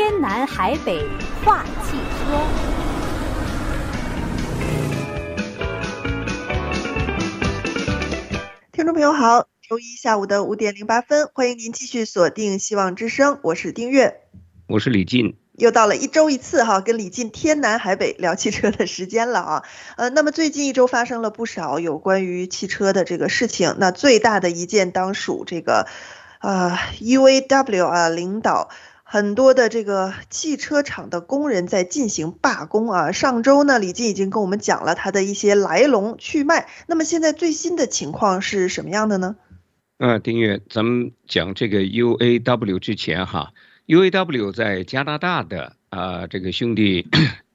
天南海北话汽车。听众朋友好，周一下午的五点零八分，欢迎您继续锁定希望之声，我是丁月，我是李进。又到了一周一次哈，跟李进天南海北聊汽车的时间了啊。呃，那么最近一周发生了不少有关于汽车的这个事情，那最大的一件当属这个，呃，UAW 啊，领导很多的这个汽车厂的工人在进行罢工啊。上周呢，李静已经跟我们讲了他的一些来龙去脉。那么现在最新的情况是什么样的呢？嗯、呃，丁月，咱们讲这个 UAW 之前哈。UAW 在加拿大的啊、呃，这个兄弟，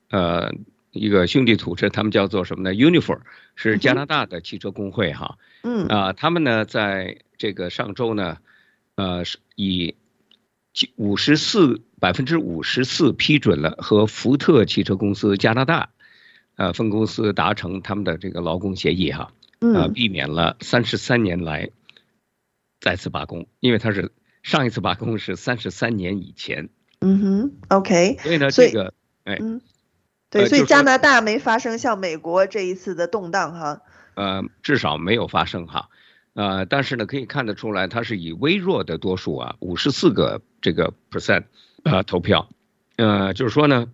呃，一个兄弟组织，他们叫做什么呢？Unifor 是加拿大的汽车工会哈。嗯。啊、呃，他们呢，在这个上周呢，呃，是以五十四百分之五十四批准了和福特汽车公司加拿大呃分公司达成他们的这个劳工协议哈。啊、呃。避免了三十三年来再次罢工，因为他是。上一次罢工是三十三年以前。嗯哼，OK。所以呢，这个，哎，嗯，对，所以加拿大没发生像美国这一次的动荡哈。呃，至少没有发生哈。呃，但是呢，可以看得出来，它是以微弱的多数啊，五十四个这个 percent 呃投票。呃，就是说呢，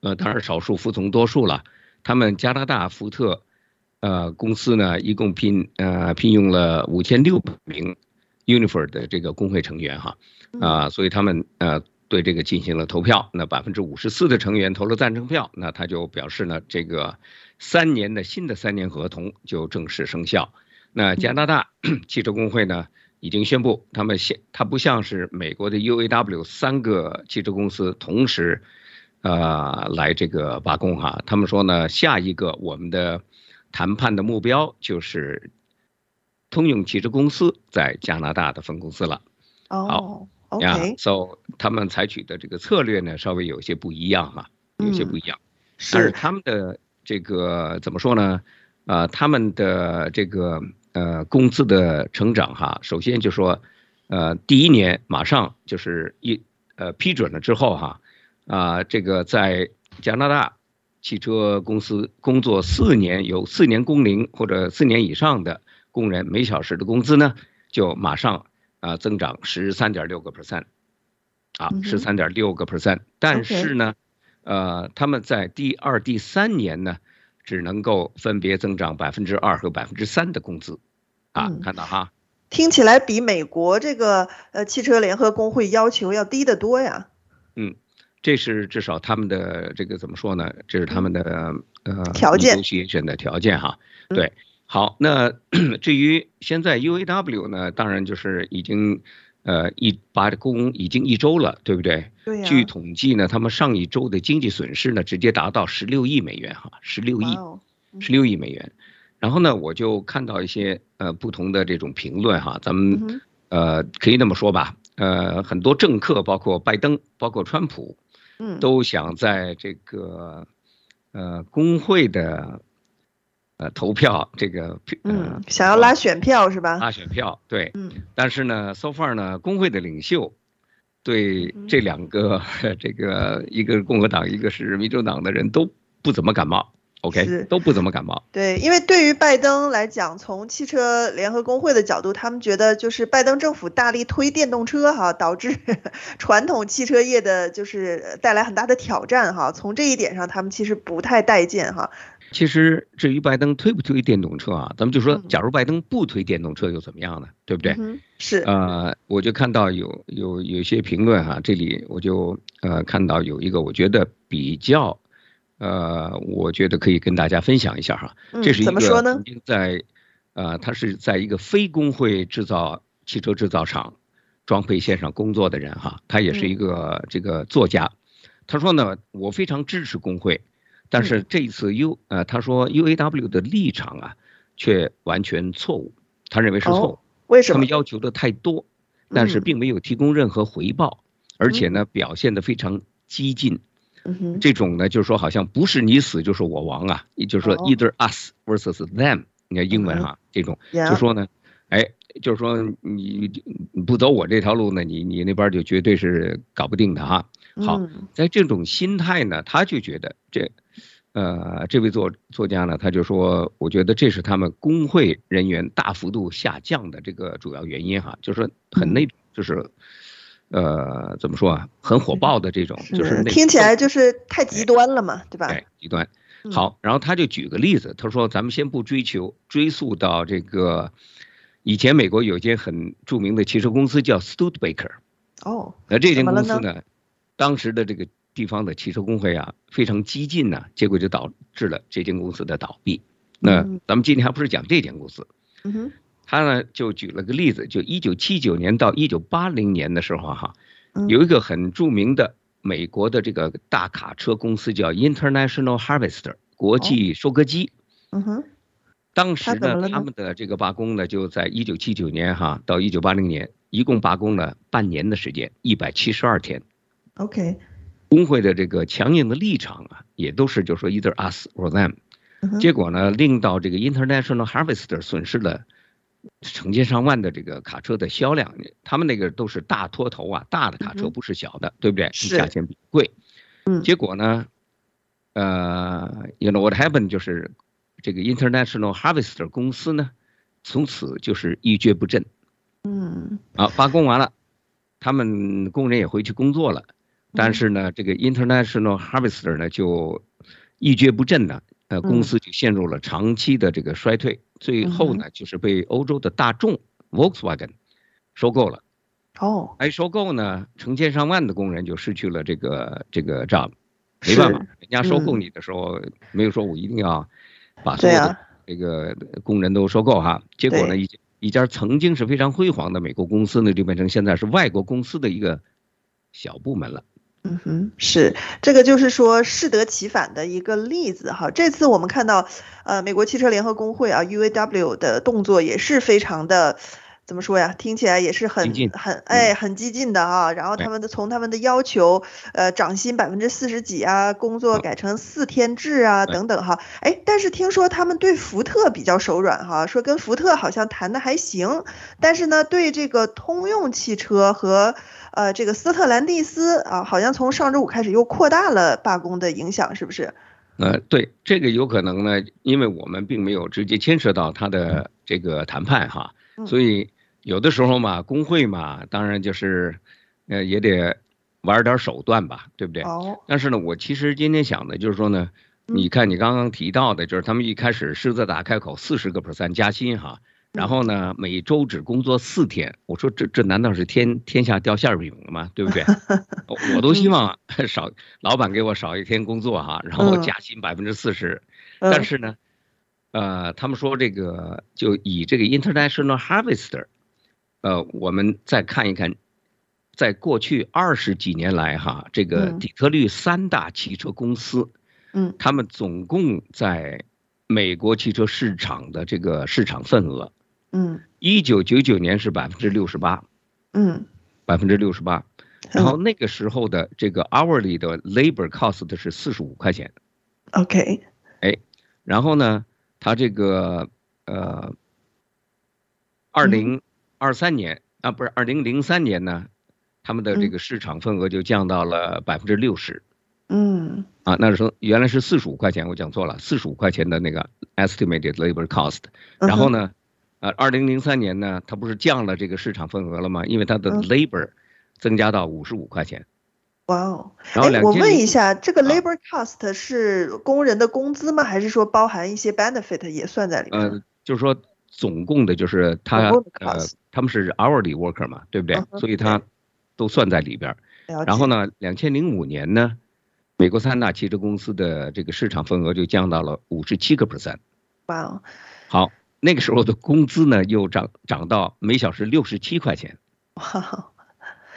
呃，当然少数服从多数了。他们加拿大福特呃公司呢，一共聘呃聘用了五千六百名。Unifor 的这个工会成员哈，啊，所以他们呃对这个进行了投票，那百分之五十四的成员投了赞成票，那他就表示呢，这个三年的新的三年合同就正式生效。那加拿大 汽车工会呢已经宣布，他们现它不像是美国的 UAW 三个汽车公司同时呃来这个罢工哈，他们说呢，下一个我们的谈判的目标就是。通用汽车公司在加拿大的分公司了。哦、oh,，OK，so、yeah, 他们采取的这个策略呢，稍微有些不一样哈，有些不一样。嗯、但是他们的这个怎么说呢？啊、呃，他们的这个呃工资的成长哈，首先就说，呃，第一年马上就是一呃批准了之后哈，啊、呃，这个在加拿大汽车公司工作四年有四年工龄或者四年以上的。工人每小时的工资呢，就马上啊增长十三点六个 percent，啊十三点六个 percent，但是呢，呃他们在第二、第三年呢，只能够分别增长百分之二和百分之三的工资，啊看到哈，听起来比美国这个呃汽车联合工会要求要低得多呀。嗯，这是至少他们的这个怎么说呢？这是他们的呃条件选的条件哈，对。好，那 至于现在 UAW 呢，当然就是已经，呃，一罢工已经一周了，对不对？对呀。据统计呢，他们上一周的经济损失呢，直接达到十六亿美元，哈，十六亿，十六亿美元。然后呢，我就看到一些呃不同的这种评论哈，咱们呃可以那么说吧，呃，很多政客，包括拜登，包括川普，嗯，都想在这个呃工会的。呃，投票这个，呃、嗯，想要拉选票是吧？拉选票，对，嗯，但是呢，so far 呢，工会的领袖对这两个、嗯、这个一个共和党，一个是民主党的人都不怎么感冒，OK，都不怎么感冒。对，因为对于拜登来讲，从汽车联合工会的角度，他们觉得就是拜登政府大力推电动车哈，导致 传统汽车业的就是带来很大的挑战哈。从这一点上，他们其实不太待见哈。其实，至于拜登推不推电动车啊，咱们就说，假如拜登不推电动车又怎么样呢？对不对？嗯、是。呃，我就看到有有有些评论哈，这里我就呃看到有一个我觉得比较，呃，我觉得可以跟大家分享一下哈。这是一个曾经在，呃，他是在一个非工会制造汽车制造厂装配线上工作的人哈，他也是一个这个作家，他说呢，我非常支持工会。但是这一次 U 呃，他说 UAW 的立场啊，却完全错误。他认为是错误。为什么？他们要求的太多，但是并没有提供任何回报，而且呢，表现得非常激进。这种呢，就是说好像不是你死就是我亡啊，也就是说 either us versus them。你看英文哈，这种就说呢，哎，就是说你不走我这条路呢，你你那边就绝对是搞不定的哈。好，在这种心态呢，他就觉得这，呃，这位作作家呢，他就说，我觉得这是他们工会人员大幅度下降的这个主要原因哈，就是说很那就是。呃，怎么说啊？很火爆的这种，是就是听起来就是太极端了嘛，对吧？对，极端。好，然后他就举个例子，他说：“咱们先不追求追溯到这个以前美国有一间很著名的汽车公司叫 Studebaker。哦，那这间公司呢，当时的这个地方的汽车工会啊非常激进呢，结果就导致了这间公司的倒闭。那咱们今天还不是讲这间公司？嗯哼。他呢就举了个例子，就一九七九年到一九八零年的时候哈，有一个很著名的美国的这个大卡车公司叫 International Harvester 国际收割机。嗯哼。当时呢，他们的这个罢工呢，就在一九七九年哈到一九八零年，一共罢工了半年的时间，一百七十二天。OK。工会的这个强硬的立场啊，也都是就说 either us or them。结果呢，令到这个 International Harvester 损失了。成千上万的这个卡车的销量，他们那个都是大拖头啊，大的卡车不是小的，对不对？是。价钱比贵。嗯。结果呢，呃，you know what happened？就是这个 International Harvester 公司呢，从此就是一蹶不振。嗯。啊，罢工完了，他们工人也回去工作了，但是呢，这个 International Harvester 呢就一蹶不振呢。呃，公司就陷入了长期的这个衰退，最后呢，就是被欧洲的大众 Volkswagen 收购了。哦，哎，收购呢，成千上万的工人就失去了这个这个 job，没办法，人家收购你的时候没有说我一定要把所有的。这个工人都收购哈，结果呢，一一家曾经是非常辉煌的美国公司呢，就变成现在是外国公司的一个小部门了。嗯哼，是这个就是说适得其反的一个例子哈。这次我们看到，呃，美国汽车联合工会啊 （UAW） 的动作也是非常的，怎么说呀？听起来也是很很哎很激进的啊。然后他们的从他们的要求，呃，涨薪百分之四十几啊，工作改成四天制啊等等哈。哎，但是听说他们对福特比较手软哈，说跟福特好像谈的还行，但是呢，对这个通用汽车和呃，这个斯特兰蒂斯啊，好像从上周五开始又扩大了罢工的影响，是不是？呃，对，这个有可能呢，因为我们并没有直接牵涉到他的这个谈判哈，所以有的时候嘛，工会嘛，当然就是，呃，也得玩点手段吧，对不对？哦。但是呢，我其实今天想的就是说呢，你看你刚刚提到的，就是他们一开始狮子大开口四十个 percent 加薪哈。然后呢，每周只工作四天。我说这这难道是天天下掉馅饼了吗？对不对？我都希望 少老板给我少一天工作哈，然后加薪百分之四十。但是呢，呃，他们说这个就以这个 International Harvester，呃，我们再看一看，在过去二十几年来哈，这个底特律三大汽车公司，嗯，他们总共在美国汽车市场的这个市场份额。嗯，一九九九年是百分之六十八，嗯，百分之六十八，然后那个时候的这个 hourly 的 labor cost 是四十五块钱，OK，哎，然后呢，他这个呃，二零二三年啊，不是二零零三年呢，他们的这个市场份额就降到了百分之六十，嗯，啊，那时候原来是四十五块钱，我讲错了，四十五块钱的那个 estimated labor cost，然后呢。呃，二零零三年呢，它不是降了这个市场份额了吗？因为它的 labor 增加到五十五块钱。哇哦！然后，我问一下，这个 labor cost 是工人的工资吗？还是说包含一些 benefit 也算在里面？呃，就是说总共的就是他呃，他们是 hourly worker 嘛，对不对？所以它都算在里边。然后呢，两千零五年呢，美国三大汽车公司的这个市场份额就降到了五十七个 percent。哇哦！好。那个时候的工资呢，又涨涨到每小时六十七块钱。哇，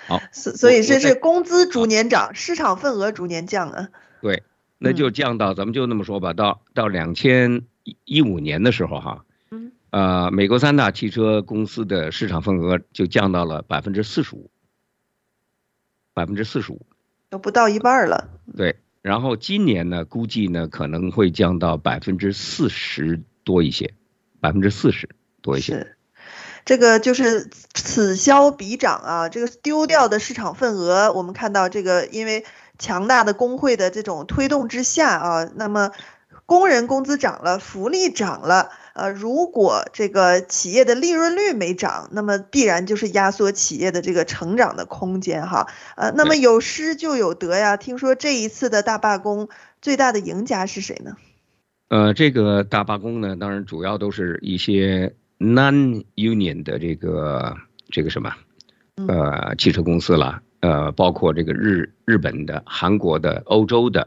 好，所所以这是工资逐年涨，市场份额逐年降啊。对，那就降到咱们就那么说吧，到到两千一五年的时候哈，嗯，呃，美国三大汽车公司的市场份额就降到了百分之四十五，百分之四十五，都不到一半了。对，然后今年呢，估计呢可能会降到百分之四十多一些。百分之四十多一些。这个就是此消彼长啊，这个丢掉的市场份额，我们看到这个因为强大的工会的这种推动之下啊，那么工人工资涨了，福利涨了。呃，如果这个企业的利润率没涨，那么必然就是压缩企业的这个成长的空间哈。呃，那么有失就有得呀。听说这一次的大罢工，最大的赢家是谁呢？呃，这个大罢工呢，当然主要都是一些 non-union 的这个这个什么，呃，汽车公司啦，呃，包括这个日日本的、韩国的、欧洲的，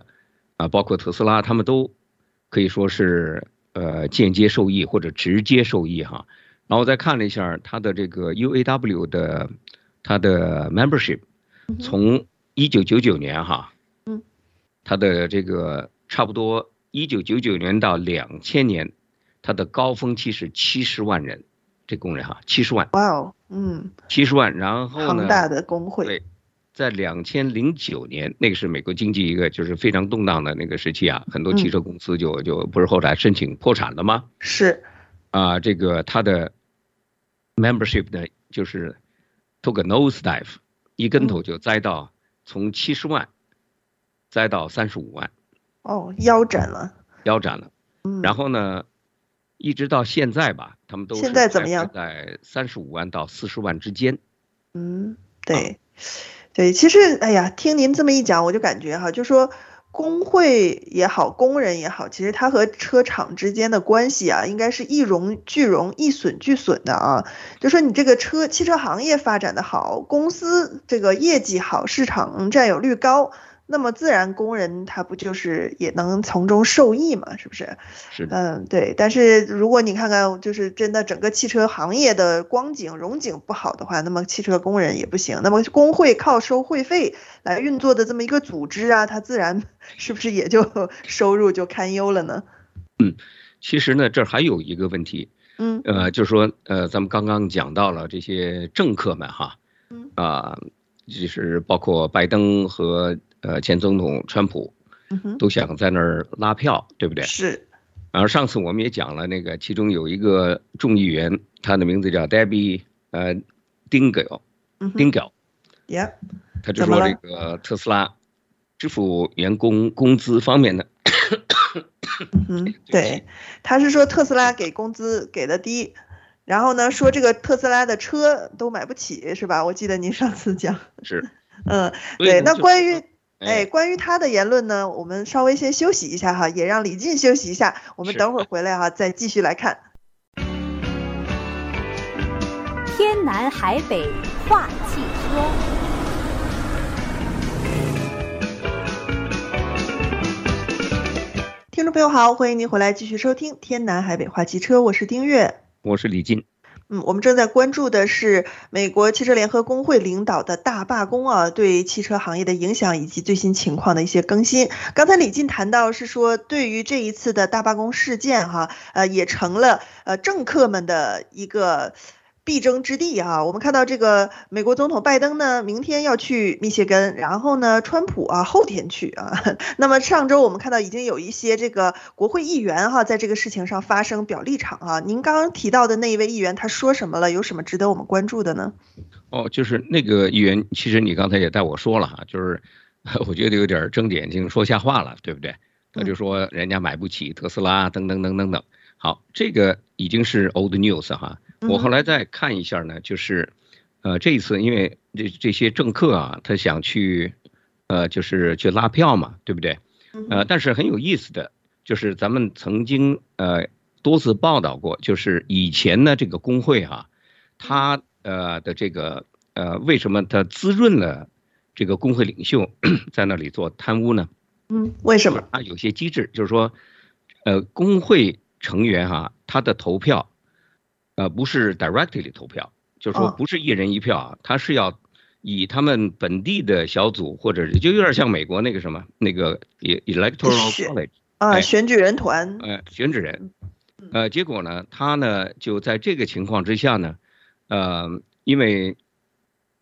啊、呃，包括特斯拉，他们都可以说是。呃，间接受益或者直接受益哈，然后我再看了一下它的这个 UAW 的它的 membership，从一九九九年哈，嗯，它的这个差不多一九九九年到两千年，它的高峰期是七十万人，这工人哈，七十万，哇哦，嗯，七十万，然后呢，庞大的工会，对。在两千零九年，那个是美国经济一个就是非常动荡的那个时期啊，很多汽车公司就就不是后来申请破产了吗？是，啊，这个它的 membership 呢，就是 took a nosedive，一跟头就栽到从七十万，栽到三十五万。哦，腰斩了。腰斩了。嗯。然后呢，一直到现在吧，他们都现在怎么样？在三十五万到四十万之间。嗯，对。对，其实，哎呀，听您这么一讲，我就感觉哈，就说工会也好，工人也好，其实他和车厂之间的关系啊，应该是一荣俱荣、一损俱损的啊。就说你这个车汽车行业发展的好，公司这个业绩好，市场占有率高。那么自然，工人他不就是也能从中受益嘛？是不是？是的。嗯，对。但是如果你看看，就是真的整个汽车行业的光景荣景不好的话，那么汽车工人也不行。那么工会靠收会费来运作的这么一个组织啊，它自然 是不是也就收入就堪忧了呢？嗯，其实呢，这还有一个问题。嗯。呃，就是说，呃，咱们刚刚讲到了这些政客们哈。嗯。啊，就是包括拜登和。呃，前总统川普都想在那儿拉票，嗯、对不对？是。然后上次我们也讲了，那个其中有一个众议员，他的名字叫 Debbie 呃 Dingell，Dingell，耶。他就说这个特斯拉支付员工工资方面的。嗯，对，他是说特斯拉给工资给的低，然后呢说这个特斯拉的车都买不起，是吧？我记得您上次讲。是。嗯，对，那关于。哎，关于他的言论呢，我们稍微先休息一下哈，也让李进休息一下。我们等会儿回来哈，再继续来看。天南海北话汽车，听众朋友好，欢迎您回来继续收听天南海北话汽车，我是丁月，我是李进。嗯，我们正在关注的是美国汽车联合工会领导的大罢工啊，对汽车行业的影响以及最新情况的一些更新。刚才李进谈到是说，对于这一次的大罢工事件哈，呃，也成了呃政客们的一个。必争之地啊！我们看到这个美国总统拜登呢，明天要去密歇根，然后呢，川普啊后天去啊。那么上周我们看到已经有一些这个国会议员哈，在这个事情上发声表立场啊。您刚刚提到的那一位议员他说什么了？有什么值得我们关注的呢？哦，就是那个议员，其实你刚才也带我说了哈，就是 我觉得有点睁着眼睛说瞎话了，对不对？他就说人家买不起特斯拉，等等等等等。好，这个已经是 old news 哈。我后来再看一下呢，就是，呃，这一次因为这这些政客啊，他想去，呃，就是去拉票嘛，对不对？呃，但是很有意思的，就是咱们曾经呃多次报道过，就是以前呢这个工会哈、啊，他呃的这个呃为什么他滋润了这个工会领袖在那里做贪污呢？嗯，为什么？他有些机制，就是说，呃，工会成员哈、啊，他的投票。呃，不是 directly 投票，就是说不是一人一票啊，他是要以他们本地的小组，或者是就有点像美国那个什么那个 electoral college 啊，选举人团，呃，选举人，呃，结果呢，他呢就在这个情况之下呢，呃，因为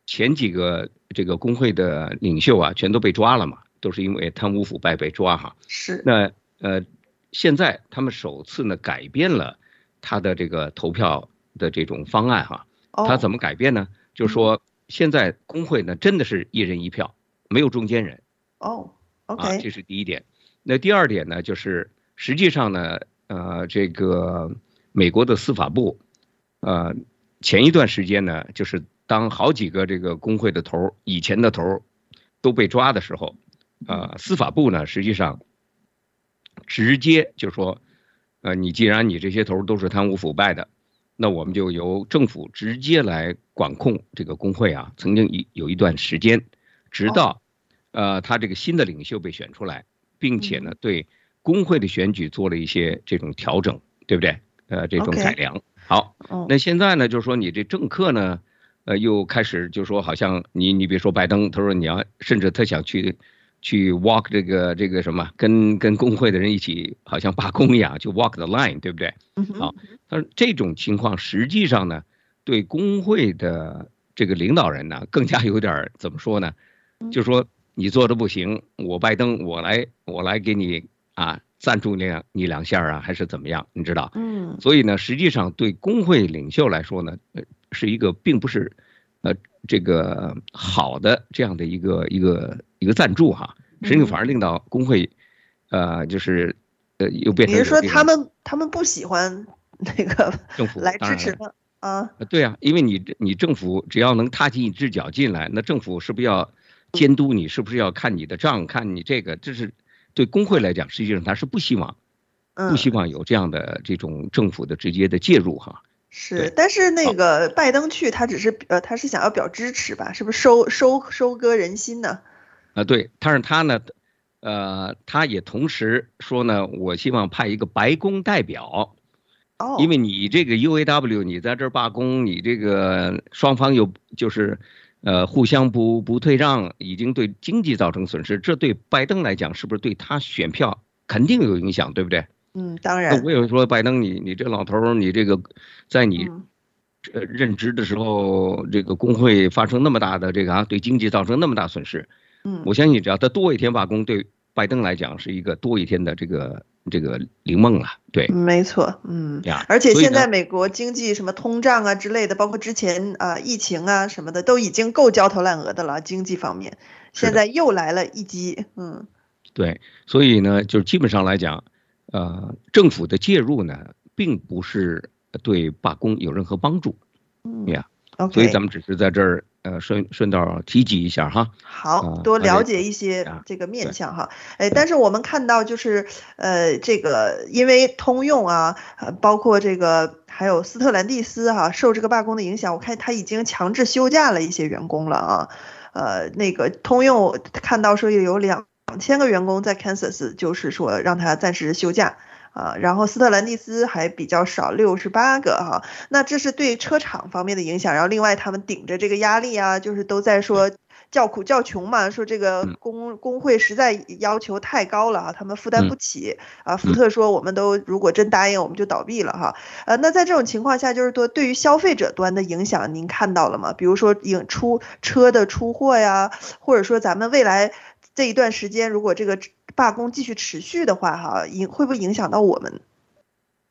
前几个这个工会的领袖啊，全都被抓了嘛，都是因为贪污腐败被抓哈，是，那呃，现在他们首次呢改变了。他的这个投票的这种方案哈，他怎么改变呢？就是说现在工会呢真的是一人一票，没有中间人。哦，OK，啊，这是第一点。那第二点呢，就是实际上呢，呃，这个美国的司法部，呃，前一段时间呢，就是当好几个这个工会的头，以前的头都被抓的时候，呃，司法部呢，实际上直接就说，呃，你既然你这些头都是贪污腐败的，那我们就由政府直接来管控这个工会啊。曾经一有一段时间，直到呃，他这个新的领袖被选出来。并且呢，对工会的选举做了一些这种调整，对不对？呃，这种改良。好，那现在呢，就是说你这政客呢，呃，又开始就是说，好像你你比如说拜登，他说你要，甚至他想去去 walk 这个这个什么，跟跟工会的人一起，好像罢工一样，就 walk the line，对不对？好，但是这种情况实际上呢，对工会的这个领导人呢，更加有点怎么说呢？就是说。你做的不行，我拜登，我来，我来给你啊赞助你两你两下啊，还是怎么样？你知道？嗯。所以呢，实际上对工会领袖来说呢，呃，是一个并不是，呃，这个好的这样的一个一个一个赞助哈，实际上反而令到工会，呃，就是呃又变成。你是说他们他们不喜欢 那个政府来支持吗？啊。对啊，因为你你政府只要能踏进一只脚进来，那政府是不是要？监督你是不是要看你的账，看你这个，这是对工会来讲，实际上他是不希望，不希望有这样的这种政府的直接的介入哈。是，但是那个拜登去，他只是呃，他是想要表支持吧？是不是收收收割人心呢？啊，对，但是他呢，呃，他也同时说呢，我希望派一个白宫代表，哦，因为你这个 UAW 你在这儿罢工，你这个双方又就是。呃，互相不不退让，已经对经济造成损失，这对拜登来讲，是不是对他选票肯定有影响，对不对？嗯，当然。我有说拜登你，你你这老头儿，你这个在你呃任职的时候，这个工会发生那么大的这个啊，对经济造成那么大损失，嗯，我相信只要他多一天罢工，对拜登来讲是一个多一天的这个。这个灵梦了，对，没错，嗯，而且现在美国经济什么通胀啊之类的，包括之前啊疫情啊什么的，都已经够焦头烂额的了，经济方面，现在又来了一击，嗯，对，所以呢，就是基本上来讲，呃，政府的介入呢，并不是对罢工有任何帮助，嗯呀。所以咱们只是在这儿。呃，顺顺道提及一下哈，好多了解一些这个面相哈，哎，但是我们看到就是呃，这个因为通用啊，包括这个还有斯特兰蒂斯哈，受这个罢工的影响，我看他已经强制休假了一些员工了啊，呃，那个通用看到说有两千个员工在 Kansas，就是说让他暂时休假。啊，然后斯特兰蒂斯还比较少，六十八个哈，那这是对车厂方面的影响。然后另外他们顶着这个压力啊，就是都在说叫苦叫穷嘛，说这个工工会实在要求太高了啊，他们负担不起啊。福特说我们都如果真答应，我们就倒闭了哈。呃，那在这种情况下，就是说对于消费者端的影响，您看到了吗？比如说影出车的出货呀，或者说咱们未来这一段时间，如果这个。罢工继续持续的话，哈，影会不会影响到我们？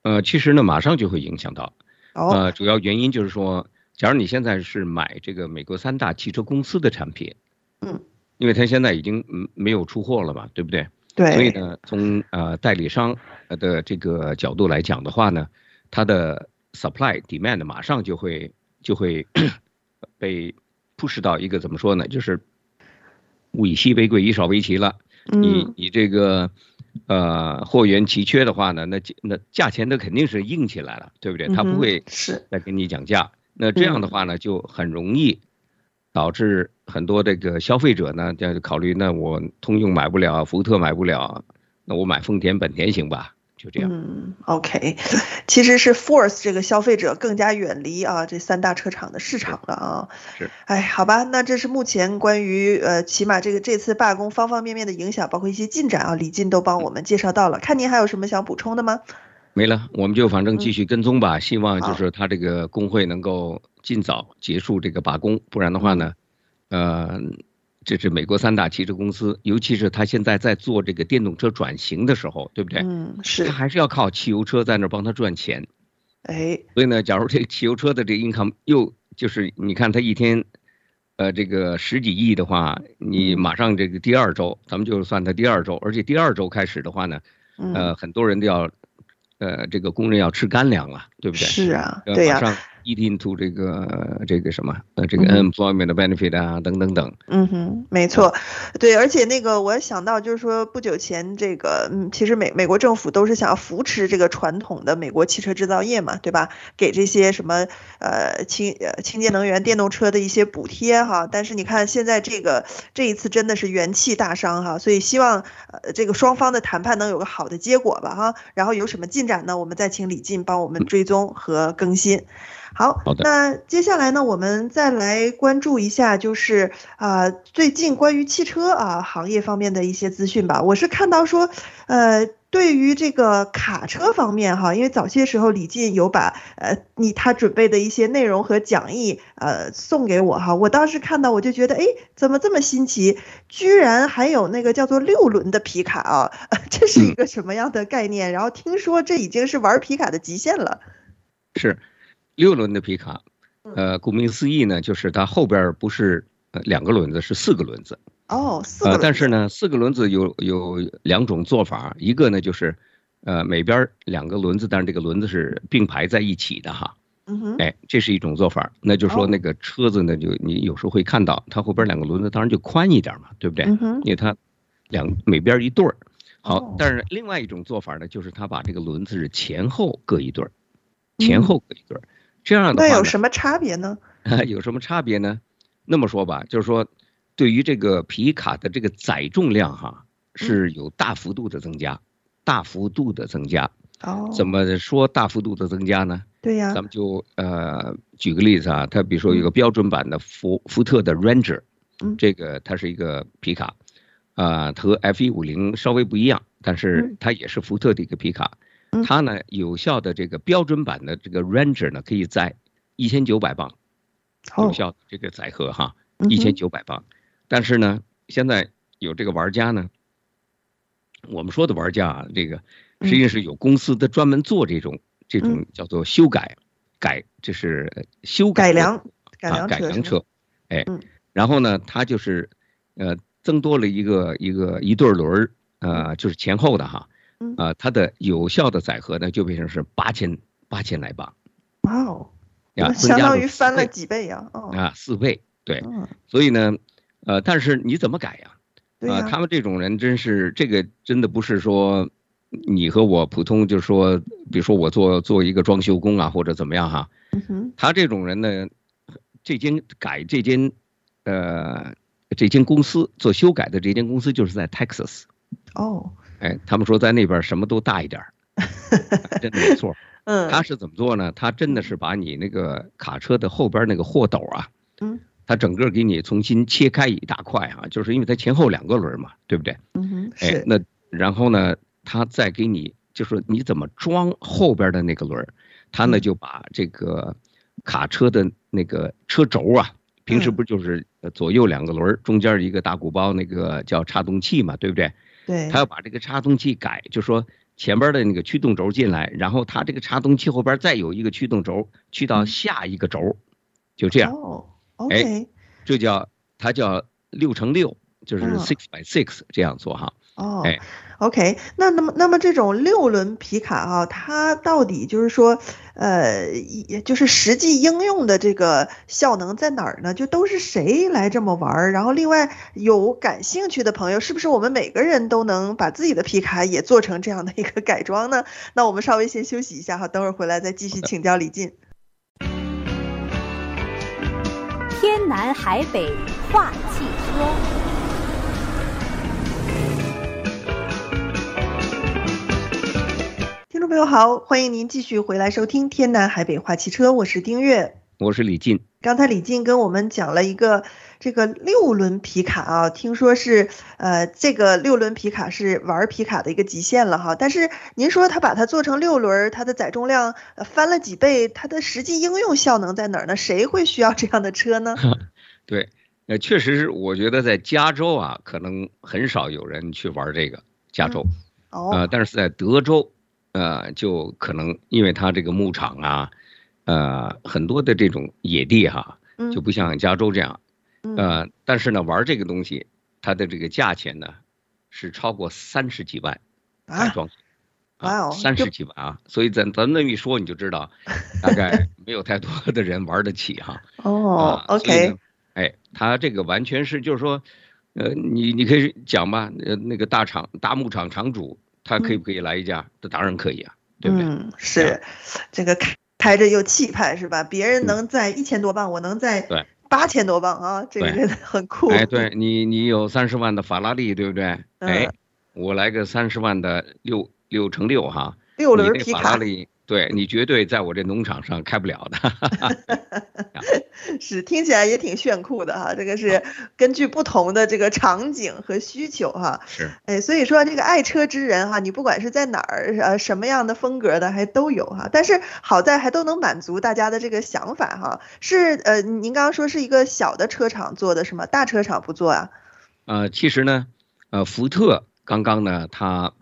呃，其实呢，马上就会影响到。哦。呃，主要原因就是说，假如你现在是买这个美国三大汽车公司的产品，嗯，因为它现在已经嗯没有出货了嘛，对不对？对。所以呢，从呃代理商的这个角度来讲的话呢，它的 supply demand 马上就会就会 被 push 到一个怎么说呢？就是物以稀为贵，以少为奇了。你你这个呃货源奇缺的话呢，那那价钱它肯定是硬起来了，对不对？他不会是再跟你讲价。那这样的话呢，就很容易导致很多这个消费者呢，就考虑，那我通用买不了，福特买不了，那我买丰田、本田行吧。就这样。嗯，OK，其实是 force 这个消费者更加远离啊这三大车厂的市场了啊。是。哎，好吧，那这是目前关于呃，起码这个这次罢工方方面面的影响，包括一些进展啊，李进都帮我们介绍到了。看您还有什么想补充的吗？没了，我们就反正继续跟踪吧。嗯、希望就是他这个工会能够尽早结束这个罢工，不然的话呢，呃。这是美国三大汽车公司，尤其是他现在在做这个电动车转型的时候，对不对？嗯，是。他还是要靠汽油车在那儿帮他赚钱。哎，所以呢，假如这个汽油车的这个 income 又就是你看它一天，呃，这个十几亿的话，你马上这个第二周，咱们就算它第二周，而且第二周开始的话呢，呃，很多人都要，呃，这个工人要吃干粮了，对不对？是啊，对呀。Eat into 这个这个什么呃这个 unemployment benefit 啊等等等。嗯哼，没错，对，而且那个我想到就是说不久前这个嗯，其实美美国政府都是想要扶持这个传统的美国汽车制造业嘛，对吧？给这些什么呃清呃清洁能源电动车的一些补贴哈。但是你看现在这个这一次真的是元气大伤哈，所以希望呃这个双方的谈判能有个好的结果吧哈。然后有什么进展呢？我们再请李进帮我们追踪和更新。好，好的。那接下来呢，我们再来关注一下，就是啊、呃，最近关于汽车啊行业方面的一些资讯吧。我是看到说，呃，对于这个卡车方面哈，因为早些时候李进有把呃你他准备的一些内容和讲义呃送给我哈，我当时看到我就觉得，哎，怎么这么新奇？居然还有那个叫做六轮的皮卡啊，这是一个什么样的概念？嗯、然后听说这已经是玩皮卡的极限了。是。六轮的皮卡，呃，顾名思义呢，就是它后边不是呃两个轮子，是四个轮子。哦，四个。呃，但是呢，四个轮子有有两种做法，一个呢就是，呃，每边两个轮子，但是这个轮子是并排在一起的哈。嗯哼。哎，这是一种做法，那就是说那个车子呢，就你有时候会看到它后边两个轮子，当然就宽一点嘛，对不对？嗯哼。因为它两每边一对儿。好，但是另外一种做法呢，就是它把这个轮子是前后各一对儿，前后各一对儿。这样的话，那有什么差别呢？有什么差别呢？那么说吧，就是说，对于这个皮卡的这个载重量哈，是有大幅度的增加，嗯、大幅度的增加。哦。怎么说大幅度的增加呢？对呀。咱们就呃举个例子啊，它比如说有个标准版的福福特的 Ranger，嗯，这个它是一个皮卡，啊、呃，它和 F 一五零稍微不一样，但是它也是福特的一个皮卡。嗯它呢，有效的这个标准版的这个 Ranger 呢，可以载一千九百磅，有效的这个载荷哈，一千九百磅。但是呢，现在有这个玩家呢，我们说的玩家啊，这个实际上是有公司的专门做这种这种叫做修改改，这是修改改良啊改良车，哎，然后呢，它就是呃增多了一个一个一对轮儿，呃，就是前后的哈。啊，它的有效的载荷呢，就变成是八千八千来磅。哇哦，呀，相当于翻了几倍呀！哦，啊，四倍，对。所以呢，呃，但是你怎么改呀？啊，他们这种人真是这个真的不是说你和我普通，就是说，比如说我做做一个装修工啊，或者怎么样哈。嗯。他这种人呢，这间改这间呃这间公司做修改的这间公司就是在 Texas。哦。哎，他们说在那边什么都大一点儿，真的没错。嗯，他是怎么做呢？他真的是把你那个卡车的后边那个货斗啊，嗯，他整个给你重新切开一大块啊，就是因为它前后两个轮嘛，对不对？嗯哼，哎，那然后呢，他再给你，就是你怎么装后边的那个轮，他呢就把这个卡车的那个车轴啊，平时不就是左右两个轮儿，中间一个大鼓包，那个叫差动器嘛，对不对？对，他要把这个差动器改，就说前边的那个驱动轴进来，然后他这个差动器后边再有一个驱动轴去到下一个轴，就这样。哦，OK，哎，这叫它叫六乘六，就是 six by six 这样做哈。哦，哎。OK，那那么那么这种六轮皮卡啊，它到底就是说，呃，也就是实际应用的这个效能在哪儿呢？就都是谁来这么玩儿？然后另外有感兴趣的朋友，是不是我们每个人都能把自己的皮卡也做成这样的一个改装呢？那我们稍微先休息一下哈，等会儿回来再继续请教李进。天南海北话汽车。众朋友好，欢迎您继续回来收听《天南海北话汽车》，我是丁月，我是李进。刚才李进跟我们讲了一个这个六轮皮卡啊，听说是呃这个六轮皮卡是玩皮卡的一个极限了哈。但是您说他把它做成六轮，它的载重量翻了几倍，它的实际应用效能在哪儿呢？谁会需要这样的车呢？对，呃，确实是，我觉得在加州啊，可能很少有人去玩这个加州，嗯、哦，呃，但是在德州。呃，就可能因为它这个牧场啊，呃，很多的这种野地哈，就不像加州这样，呃，但是呢，玩这个东西，它的这个价钱呢，是超过三十几万改装。啊，三十几万啊，所以咱咱那么一说，你就知道，大概没有太多的人玩得起哈。哦，OK，哎，他这个完全是就是说，呃，你你可以讲吧，呃，那个大厂大牧场场主，他可以不可以来一架？这当然可以啊，对不对？嗯，是，这个开开着又气派是吧？别人能在一千多磅，我能在八千多磅啊，这个真的很酷。哎，对你你有三十万的法拉利，对不对？哎，我来个三十万的六。六乘六哈，六轮皮卡，对你绝对在我这农场上开不了的。是，听起来也挺炫酷的哈。这个是根据不同的这个场景和需求哈。是，哎，所以说这个爱车之人哈，你不管是在哪儿，呃，什么样的风格的还都有哈。但是好在还都能满足大家的这个想法哈。是，呃，您刚刚说是一个小的车厂做的是吗？大车厂不做啊？呃，其实呢，呃，福特刚刚呢，他。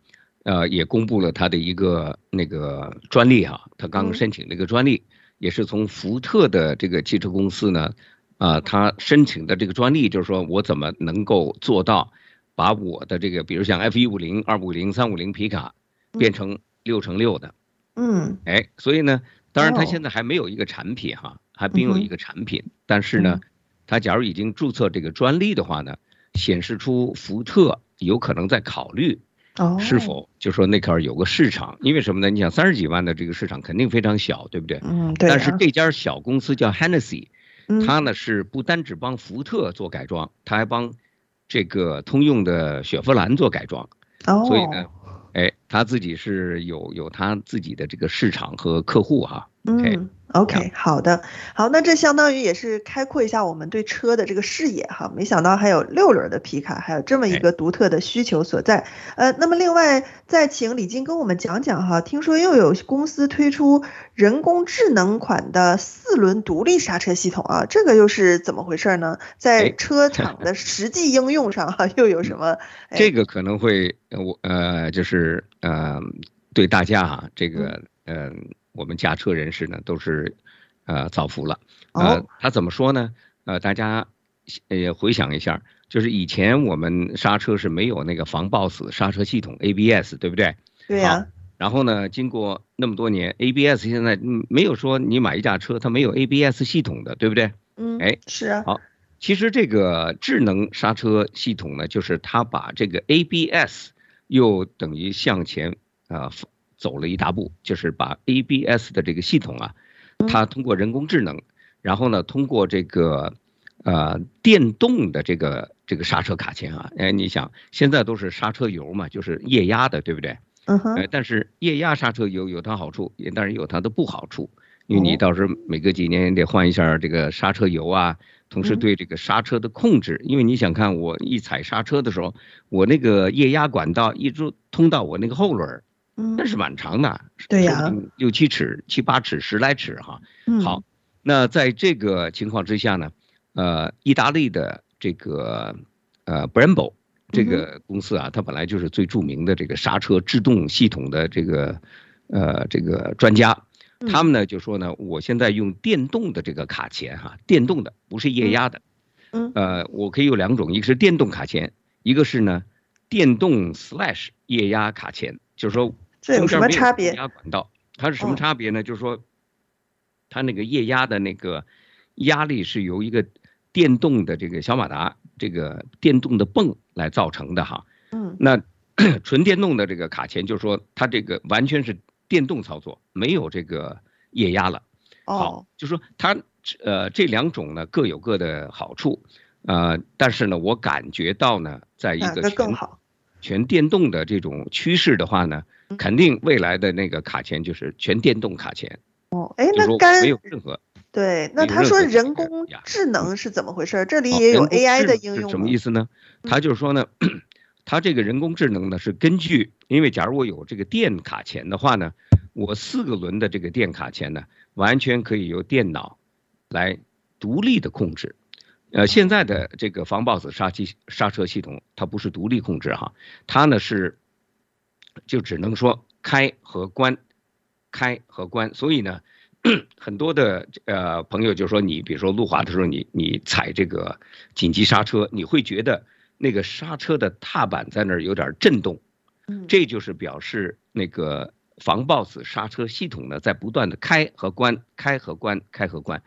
呃，也公布了他的一个那个专利哈，他刚申请了一个专利，也是从福特的这个汽车公司呢，啊，他申请的这个专利就是说我怎么能够做到把我的这个，比如像 F 一五零、二五零、三五零皮卡变成六乘六的，嗯，哎，所以呢，当然他现在还没有一个产品哈，还没有一个产品，但是呢，他假如已经注册这个专利的话呢，显示出福特有可能在考虑。是否就说那块有个市场？因为什么呢？你想三十几万的这个市场肯定非常小，对不对？嗯，对。但是这家小公司叫 Hennessy，他呢是不单只帮福特做改装，他还帮这个通用的雪佛兰做改装。哦。所以呢，哎，他自己是有有他自己的这个市场和客户哈。嗯。OK，好的，好，那这相当于也是开阔一下我们对车的这个视野哈。没想到还有六轮的皮卡，还有这么一个独特的需求所在。呃，那么另外再请李金跟我们讲讲哈，听说又有公司推出人工智能款的四轮独立刹车系统啊，这个又是怎么回事呢？在车厂的 实际应用上哈，又有什么？这个可能会我呃，就是呃，对大家哈，这个嗯。呃我们驾车人士呢，都是，呃，造福了。呃，他怎么说呢？呃，大家呃回想一下，就是以前我们刹车是没有那个防抱死刹车系统 ABS，对不对？对呀、啊。然后呢，经过那么多年，ABS 现在没有说你买一架车它没有 ABS 系统的，对不对？嗯。哎，是啊。好，其实这个智能刹车系统呢，就是它把这个 ABS 又等于向前啊。呃走了一大步，就是把 ABS 的这个系统啊，它通过人工智能，然后呢，通过这个呃电动的这个这个刹车卡钳啊，哎，你想现在都是刹车油嘛，就是液压的，对不对？嗯哼。但是液压刹车油有它好处，也当然有它的不好处，因为你到时候每隔几年得换一下这个刹车油啊，同时对这个刹车的控制，因为你想看我一踩刹车的时候，我那个液压管道一直通到我那个后轮。那是蛮长的，对呀，六七尺、七八尺、十来尺哈。好，那在这个情况之下呢，呃，意大利的这个呃 Brembo 这个公司啊，它本来就是最著名的这个刹车制动系统的这个呃这个专家，他们呢就说呢，我现在用电动的这个卡钳哈，电动的不是液压的，嗯，呃，我可以有两种，一个是电动卡钳，一个是呢电动 slash 液压卡钳，就是说。这有什么差别？液压管道，它是什么差别呢？就是说，它那个液压的那个压力是由一个电动的这个小马达，这个电动的泵来造成的哈。嗯。那 纯电动的这个卡钳，就是说它这个完全是电动操作，没有这个液压了。好，就是说它呃这两种呢各有各的好处，呃，但是呢我感觉到呢，在一个全。全电动的这种趋势的话呢，肯定未来的那个卡钳就是全电动卡钳。哦，哎，那刚没有任何对，那他说人工智能是怎么回事？这里也有 AI 的应用。什么意思呢？他就是说呢，他这个人工智能呢是根据，因为假如我有这个电卡钳的话呢，我四个轮的这个电卡钳呢，完全可以由电脑来独立的控制。呃，现在的这个防抱死刹机刹车系统，它不是独立控制哈，它呢是就只能说开和关，开和关，所以呢，很多的呃朋友就说你，比如说路滑的时候你，你你踩这个紧急刹车，你会觉得那个刹车的踏板在那儿有点震动，这就是表示那个防抱死刹车系统呢在不断的开和关，开和关，开和关，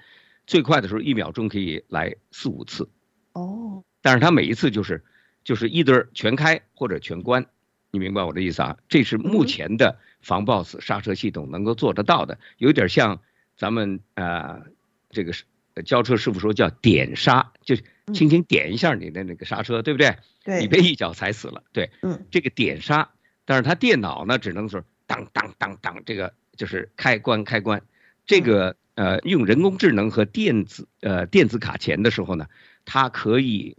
最快的时候一秒钟可以来四五次，哦，但是它每一次就是就是一堆全开或者全关，你明白我的意思啊？这是目前的防抱死刹车系统能够做得到的，有点像。咱们呃，这个是交车师傅说叫点刹，就是轻轻点一下你的那个刹车，对不对？对。你别一脚踩死了。对。嗯。这个点刹，但是它电脑呢，只能说当当当当，这个就是开关开关。这个呃，用人工智能和电子呃电子卡钳的时候呢，它可以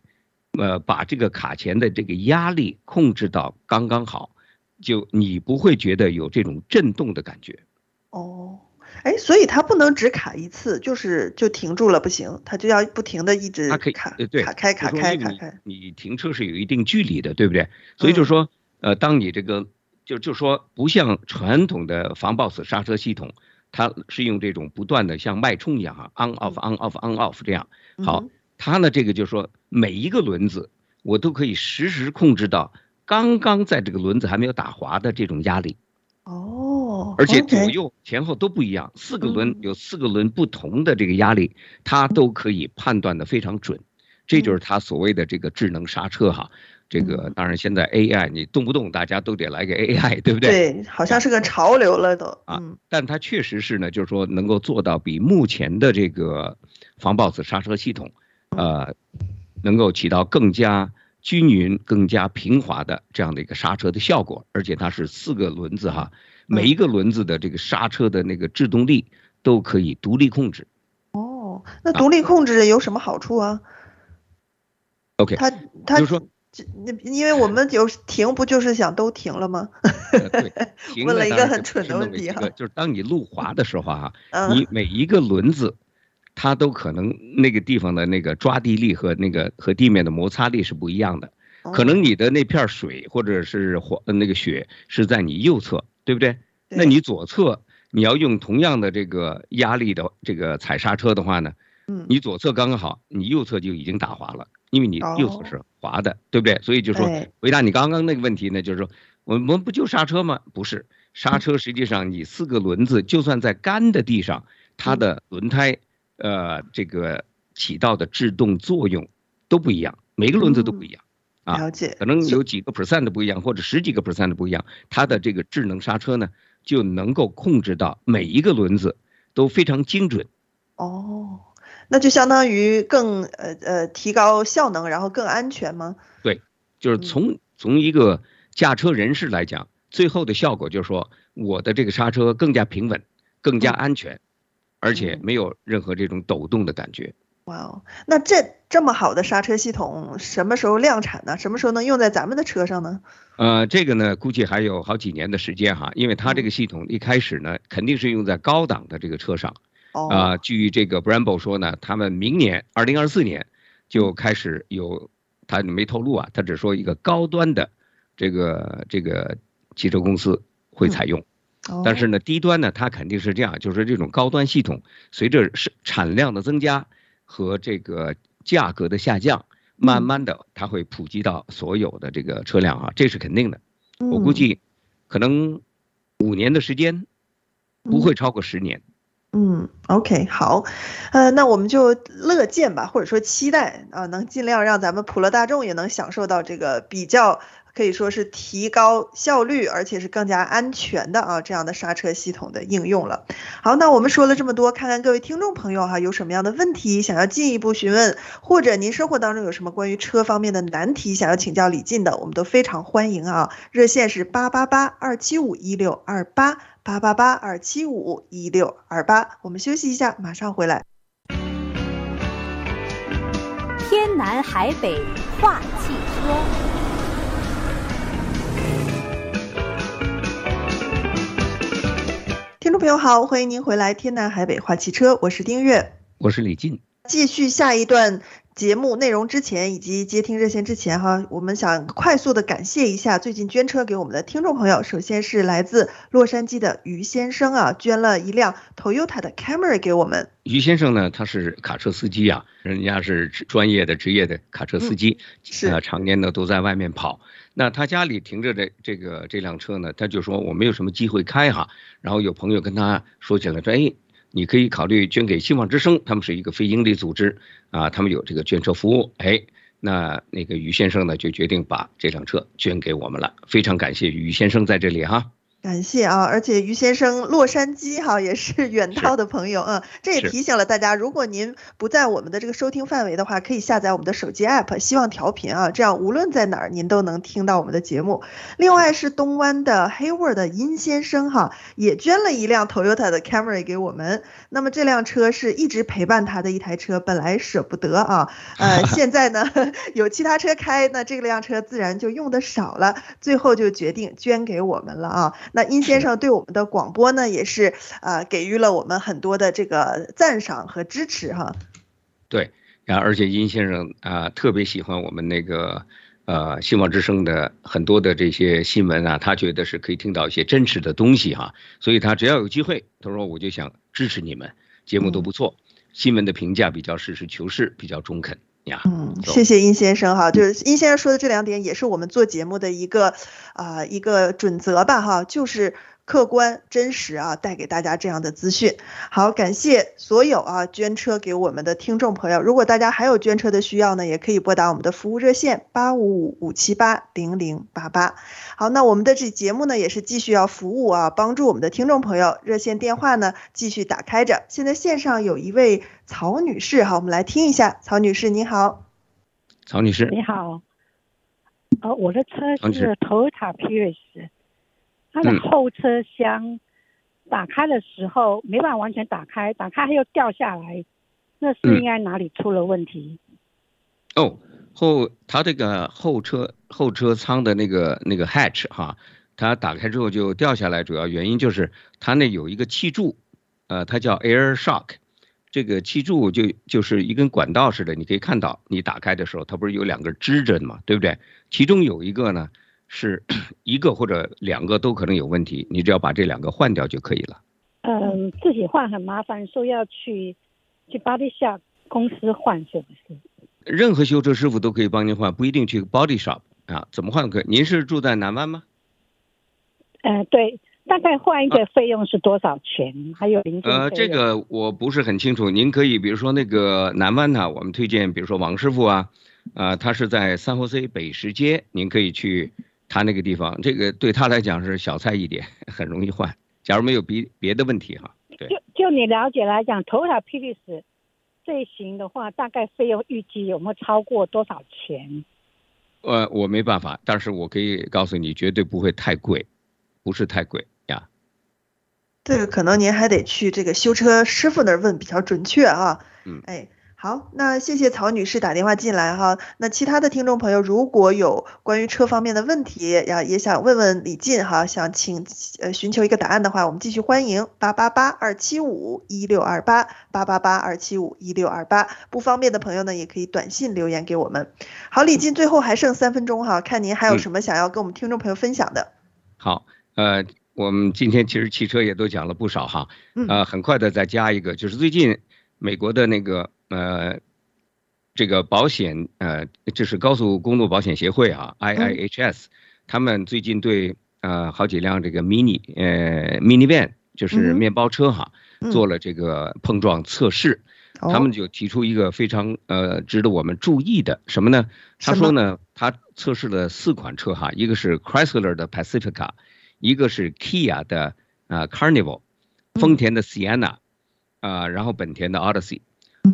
呃把这个卡钳的这个压力控制到刚刚好，就你不会觉得有这种震动的感觉。哦。哎，所以它不能只卡一次，就是就停住了不行，它就要不停的一直卡，它可以卡对卡开卡开卡开。你停车是有一定距离的，对不对？所以就是说，呃，当你这个就就说不像传统的防抱死刹车系统，它是用这种不断的像脉冲一样啊，on off on off on off 这样。好，它呢这个就是说每一个轮子我都可以实时控制到刚刚在这个轮子还没有打滑的这种压力。哦，而且左右前后都不一样，四个轮有四个轮不同的这个压力，它都可以判断的非常准，这就是它所谓的这个智能刹车哈。这个当然现在 AI 你动不动大家都得来个 AI，对不对？对，好像是个潮流了都啊。但它确实是呢，就是说能够做到比目前的这个防抱死刹车系统，呃，能够起到更加。均匀、更加平滑的这样的一个刹车的效果，而且它是四个轮子哈，每一个轮子的这个刹车的那个制动力都可以独立控制。哦，那独立控制有什么好处啊？OK，它它就是说，因为我们有停不就是想都停了吗？对，问了一个很蠢的问题哈，就是当你路滑的时候哈，你每一个轮子。它都可能那个地方的那个抓地力和那个和地面的摩擦力是不一样的，可能你的那片水或者是黄那个雪是在你右侧，对不对？那你左侧你要用同样的这个压力的这个踩刹车的话呢，你左侧刚刚好，你右侧就已经打滑了，因为你右侧是滑的，对不对？所以就说回答你刚刚那个问题呢，就是说我们不就刹车吗？不是，刹车实际上你四个轮子就算在干的地上，它的轮胎。呃，这个起到的制动作用都不一样，每个轮子都不一样，嗯、了解，啊，可能有几个 percent 的不一样，或者十几个 percent 的不一样，它的这个智能刹车呢，就能够控制到每一个轮子都非常精准。哦，那就相当于更呃呃提高效能，然后更安全吗？对，就是从从一个驾车人士来讲，最后的效果就是说，我的这个刹车更加平稳，更加安全。嗯而且没有任何这种抖动的感觉。哇哦，那这这么好的刹车系统什么时候量产呢？什么时候能用在咱们的车上呢？呃，这个呢，估计还有好几年的时间哈，因为它这个系统一开始呢，肯定是用在高档的这个车上。哦。啊，据这个 Brembo 说呢，他们明年二零二四年就开始有，他没透露啊，他只说一个高端的这个这个汽车公司会采用。但是呢，低端呢，它肯定是这样，就是这种高端系统，随着是产量的增加和这个价格的下降，慢慢的它会普及到所有的这个车辆啊，这是肯定的。我估计可能五年的时间，不会超过十年。嗯，OK，好，呃，那我们就乐见吧，或者说期待啊，能尽量让咱们普罗大众也能享受到这个比较。可以说是提高效率，而且是更加安全的啊，这样的刹车系统的应用了。好，那我们说了这么多，看看各位听众朋友哈，有什么样的问题想要进一步询问，或者您生活当中有什么关于车方面的难题想要请教李进的，我们都非常欢迎啊。热线是八八八二七五一六二八八八八二七五一六二八。我们休息一下，马上回来。天南海北话汽车。听众朋友好，欢迎您回来《天南海北话汽车》，我是丁月，我是李静，继续下一段节目内容之前以及接听热线之前哈，我们想快速的感谢一下最近捐车给我们的听众朋友。首先是来自洛杉矶的于先生啊，捐了一辆 Toyota 的 Camry 给我们。于先生呢，他是卡车司机啊，人家是专业的职业的卡车司机，嗯、是啊，常年呢都在外面跑。那他家里停着这这个这辆车呢，他就说我没有什么机会开哈。然后有朋友跟他说起来说，哎。你可以考虑捐给希望之声，他们是一个非营利组织啊，他们有这个捐车服务。哎，那那个于先生呢，就决定把这辆车捐给我们了，非常感谢于先生在这里哈。感谢啊，而且于先生洛杉矶哈也是 远道的朋友嗯，这也提醒了大家，如果您不在我们的这个收听范围的话，可以下载我们的手机 app，希望调频啊，这样无论在哪儿您都能听到我们的节目。另外是东湾的 Hayward 的殷先生哈，也捐了一辆 Toyota 的 Camry 给我们。那么这辆车是一直陪伴他的一台车，本来舍不得啊，呃，现在呢 有其他车开，那这辆车自然就用的少了，最后就决定捐给我们了啊。那殷先生对我们的广播呢，也是呃给予了我们很多的这个赞赏和支持哈。对，然后而且殷先生啊、呃、特别喜欢我们那个呃希望之声的很多的这些新闻啊，他觉得是可以听到一些真实的东西哈，所以他只要有机会，他说我就想支持你们，节目都不错，新闻的评价比较实事求是，比较中肯。呀，嗯，谢谢殷先生哈，就是殷先生说的这两点，也是我们做节目的一个啊、呃、一个准则吧哈，就是。客观真实啊，带给大家这样的资讯。好，感谢所有啊捐车给我们的听众朋友。如果大家还有捐车的需要呢，也可以拨打我们的服务热线八五五五七八零零八八。好，那我们的这节目呢也是继续要服务啊，帮助我们的听众朋友。热线电话呢继续打开着。现在线上有一位曹女士，好，我们来听一下。曹女士，你好。曹女士，你好。呃，我的车是 Toyota Prius。它的后车厢打开的时候没办法完全打开，打开它又掉下来，那是应该哪里出了问题？嗯、哦，后它这个后车后车舱的那个那个 hatch 哈，它打开之后就掉下来，主要原因就是它那有一个气柱，呃，它叫 air shock，这个气柱就就是一根管道似的，你可以看到，你打开的时候它不是有两个支着的嘛，对不对？其中有一个呢。是 一个或者两个都可能有问题，你只要把这两个换掉就可以了。嗯，自己换很麻烦，说要去去 Body Shop 公司换，是不是？任何修车师傅都可以帮您换，不一定去 Body Shop 啊。怎么换可以？您是住在南湾吗？呃，对，大概换一个费用是多少钱？啊、还有零件？呃，这个我不是很清楚。您可以比如说那个南湾呢，我们推荐，比如说王师傅啊，啊、呃，他是在 San Jose 北石街，您可以去。他那个地方，这个对他来讲是小菜一碟，很容易换。假如没有别别的问题哈，对。就就你了解来讲，Toyota Prius 这型的话，大概费用预计有没有超过多少钱？呃，我没办法，但是我可以告诉你，绝对不会太贵，不是太贵呀。这个可能您还得去这个修车师傅那儿问比较准确啊。嗯，哎。好，那谢谢曹女士打电话进来哈。那其他的听众朋友如果有关于车方面的问题呀，也想问问李进哈，想请呃寻求一个答案的话，我们继续欢迎八八八二七五一六二八八八八二七五一六二八。不方便的朋友呢，也可以短信留言给我们。好，李进，最后还剩三分钟哈，看您还有什么想要跟我们听众朋友分享的。嗯、好，呃，我们今天其实汽车也都讲了不少哈，呃，很快的再加一个，就是最近美国的那个。呃，这个保险呃，就是高速公路保险协会啊，IIHS，他们最近对呃好几辆这个 mini 呃 minivan 就是面包车哈，做了这个碰撞测试，他们就提出一个非常呃值得我们注意的什么呢？他说呢，他测试了四款车哈，一个是 Chrysler 的 Pacifica，一个是 Kia 的呃 Carnival，丰田的 Sienna 啊，然后本田的 Odyssey。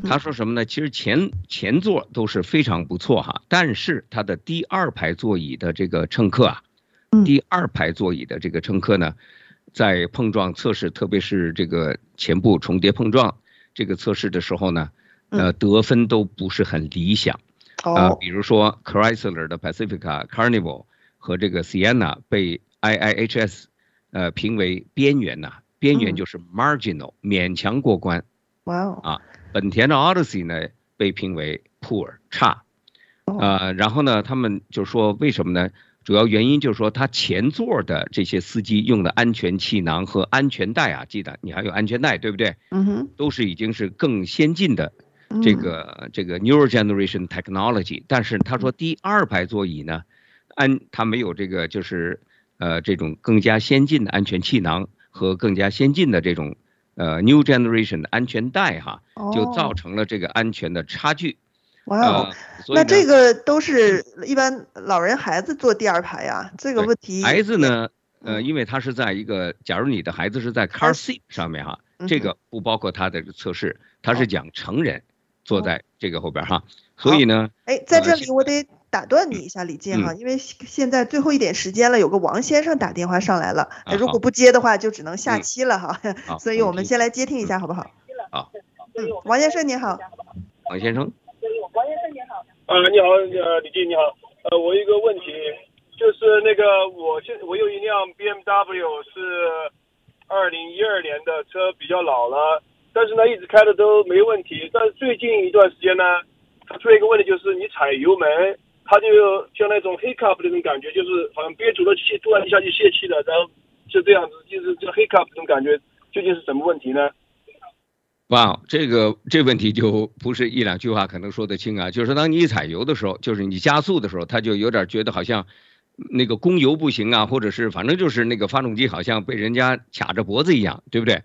他说什么呢？其实前前座都是非常不错哈，但是他的第二排座椅的这个乘客啊，第二排座椅的这个乘客呢，在碰撞测试，特别是这个前部重叠碰撞这个测试的时候呢，呃，得分都不是很理想啊。比如说 Chrysler 的 Pacifica、Carnival 和这个 Sienna 被 IIHS 呃评为边缘呐，边缘就是 marginal，勉强过关。哇哦啊。本田的 Odyssey 呢被评为 poor 差，呃，然后呢，他们就说为什么呢？主要原因就是说它前座的这些司机用的安全气囊和安全带啊，记得你还有安全带对不对？嗯哼，都是已经是更先进的这个、嗯、这个 newer generation technology，但是他说第二排座椅呢，安他没有这个就是呃这种更加先进的安全气囊和更加先进的这种。呃，New Generation 的安全带哈，就造成了这个安全的差距。哇哦，那这个都是一般老人孩子坐第二排呀，这个问题。孩子呢，呃，因为他是在一个，假如你的孩子是在 car seat 上面哈，这个不包括他的测试，他是讲成人坐在这个后边哈，所以呢，哎，在这里我得。打断你一下，李静哈，因为现在最后一点时间了，有个王先生打电话上来了，如果不接的话，就只能下期了哈，所以我们先来接听一下，好不好？好，嗯，王先生您好，王先生，王先生您好，啊，你好，呃，李静你好，呃，我有一个问题，就是那个我现我有一辆 BMW 是二零一二年的车，比较老了，但是呢一直开的都没问题，但是最近一段时间呢，它出了一个问题，就是你踩油门。他就像那种 hiccup 那种感觉，就是好像憋住了气，突然一下就泄气了，然后就这样子，就是这 hiccup 这种感觉，究竟是什么问题呢？哇，这个这问题就不是一两句话可能说得清啊。就是当你一踩油的时候，就是你加速的时候，他就有点觉得好像那个供油不行啊，或者是反正就是那个发动机好像被人家卡着脖子一样，对不对？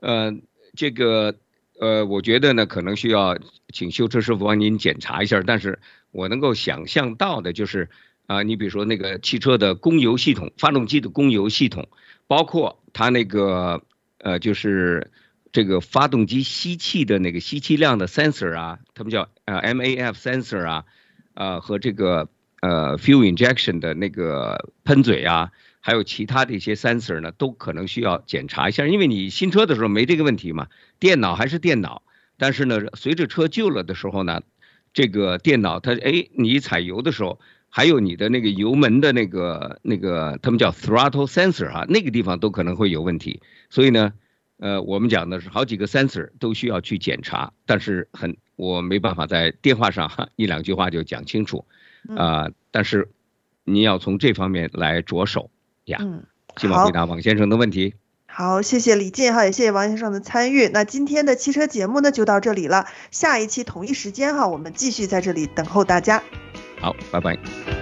呃，这个呃，我觉得呢，可能需要请修车师傅帮您检查一下，但是。我能够想象到的就是，啊，你比如说那个汽车的供油系统，发动机的供油系统，包括它那个呃，就是这个发动机吸气的那个吸气量的 sensor 啊，他们叫呃 MAF sensor 啊，呃和这个呃 fuel injection 的那个喷嘴啊，还有其他的一些 sensor 呢，都可能需要检查一下，因为你新车的时候没这个问题嘛，电脑还是电脑，但是呢，随着车旧了的时候呢。这个电脑它哎，你踩油的时候，还有你的那个油门的那个那个，他们叫 throttle sensor 哈，那个地方都可能会有问题。所以呢，呃，我们讲的是好几个 sensor 都需要去检查，但是很我没办法在电话上一两句话就讲清楚啊、呃。但是你要从这方面来着手呀。嗯，希望回答王先生的问题。好，谢谢李进哈，也谢谢王先生的参与。那今天的汽车节目呢，就到这里了。下一期同一时间哈，我们继续在这里等候大家。好，拜拜。